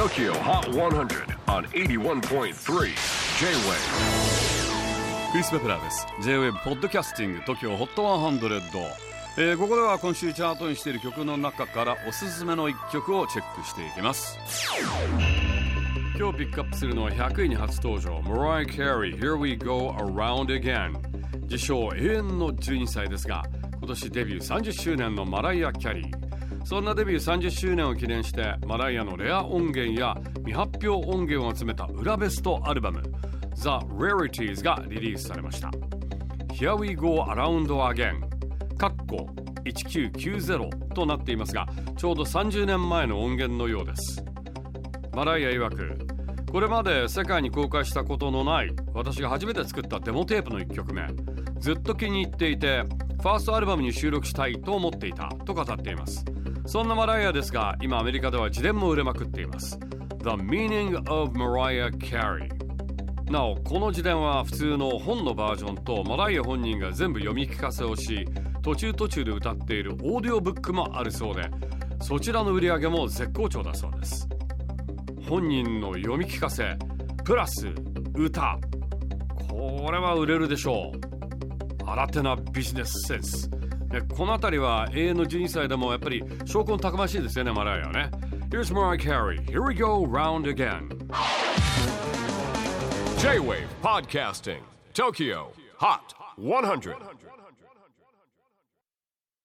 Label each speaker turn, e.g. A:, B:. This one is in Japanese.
A: TOKYO HOT 100 on 81.3 J-WAVE
B: クリス・ベプラーです。J-WAVE ポッドキャスティング TOKYO HOT 100、えー、ここでは今週チャートにしている曲の中からおすすめの一曲をチェックしていきます。今日ピックアップするのは100位に初登場 Mariah Carey Here We Go Around Again 自称永遠の12歳ですが今年デビュー30周年のマライア・キャリー。そんなデビュー30周年を記念してマライアのレア音源や未発表音源を集めた裏ベストアルバム The Rarities がリリースされました。Here We Go Around Again かっこ1990となっていますがちょうど30年前の音源のようです。マライア曰くこれまで世界に公開したことのない私が初めて作ったデモテープの1曲目。ずっと気に入っていてファーストアルバムに収録したいと思っていたと語っています。そんなマライアですが今アメリカでは自伝も売れまくっています。The Meaning of Mariah Carey なおこの自伝は普通の本のバージョンとマライア本人が全部読み聞かせをし途中途中で歌っているオーディオブックもあるそうでそちらの売り上げも絶好調だそうです。本人の読み聞かせプラス歌。これは売れるでしょう。新手なビジネスセンスこの辺りは永遠の12歳でもやっぱり証拠たくましいですよねマライアね Here's Mariah Carey Here we go round again
A: J-Wave Podcasting Tokyo Hot 100